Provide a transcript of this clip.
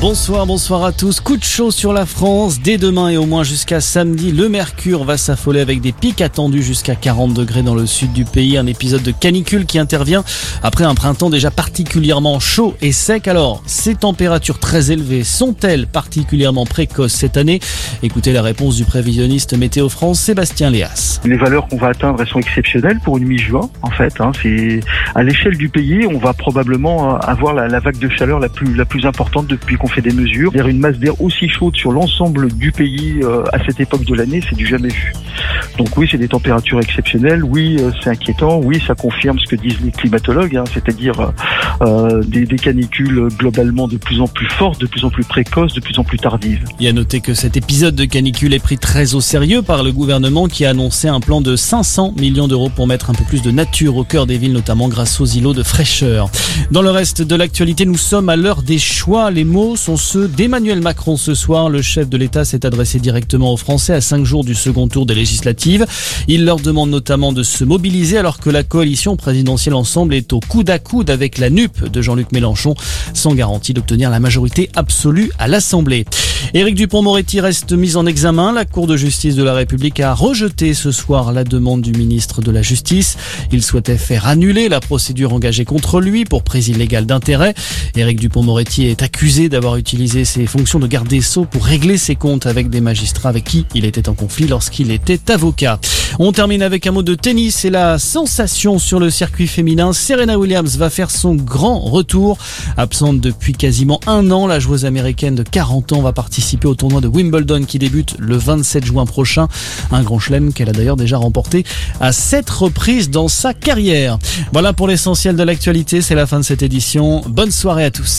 Bonsoir, bonsoir à tous. Coup de chaud sur la France. Dès demain et au moins jusqu'à samedi, le mercure va s'affoler avec des pics attendus jusqu'à 40 degrés dans le sud du pays. Un épisode de canicule qui intervient après un printemps déjà particulièrement chaud et sec. Alors, ces températures très élevées sont-elles particulièrement précoces cette année? Écoutez la réponse du prévisionniste Météo France, Sébastien Léas. Les valeurs qu'on va atteindre, sont exceptionnelles pour une mi-juin, en fait. Hein. C'est à l'échelle du pays, on va probablement avoir la, la, vague de chaleur la plus la plus importante depuis qu'on fait des mesures. Dire une masse d'air aussi chaude sur l'ensemble du pays euh, à cette époque de l'année, c'est du jamais vu. Donc oui, c'est des températures exceptionnelles. Oui, euh, c'est inquiétant. Oui, ça confirme ce que disent les climatologues, hein, c'est-à-dire euh, des, des, canicules globalement de plus en plus fortes, de plus en plus précoces, de plus en plus tardives. Il y a noté que cet épisode de canicule est pris très au sérieux par le gouvernement qui a annoncé un plan de 500 millions d'euros pour mettre un peu plus de nature au cœur des villes, notamment grâce aux îlots de fraîcheur. Dans le reste de l'actualité, nous sommes à l'heure des choix. Les mots sont ceux d'Emmanuel Macron ce soir. Le chef de l'État s'est adressé directement aux Français à cinq jours du second tour des législatives. Il leur demande notamment de se mobiliser alors que la coalition présidentielle ensemble est au coude à coude avec la NUP de Jean-Luc Mélenchon, sans garantie d'obtenir la majorité absolue à l'Assemblée. Éric Dupont-Moretti reste mis en examen. La Cour de justice de la République a rejeté ce soir la demande du ministre de la Justice. Il souhaitait faire annuler la procédure engagée contre lui pour prise illégale d'intérêt. Éric Dupont-Moretti est accusé d'avoir utilisé ses fonctions de garde des Sceaux pour régler ses comptes avec des magistrats avec qui il était en conflit lorsqu'il était avocat. On termine avec un mot de tennis et la sensation sur le circuit féminin. Serena Williams va faire son grand retour. Absente depuis quasiment un an, la joueuse américaine de 40 ans va participer au tournoi de Wimbledon qui débute le 27 juin prochain. Un grand chelem qu'elle a d'ailleurs déjà remporté à sept reprises dans sa carrière. Voilà pour l'essentiel de l'actualité. C'est la fin de cette édition. Bonne soirée à tous.